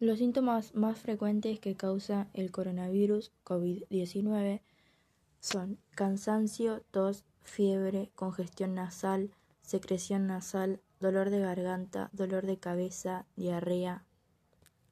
Los síntomas más frecuentes que causa el coronavirus COVID-19 son cansancio, tos, fiebre, congestión nasal, secreción nasal, dolor de garganta, dolor de cabeza, diarrea,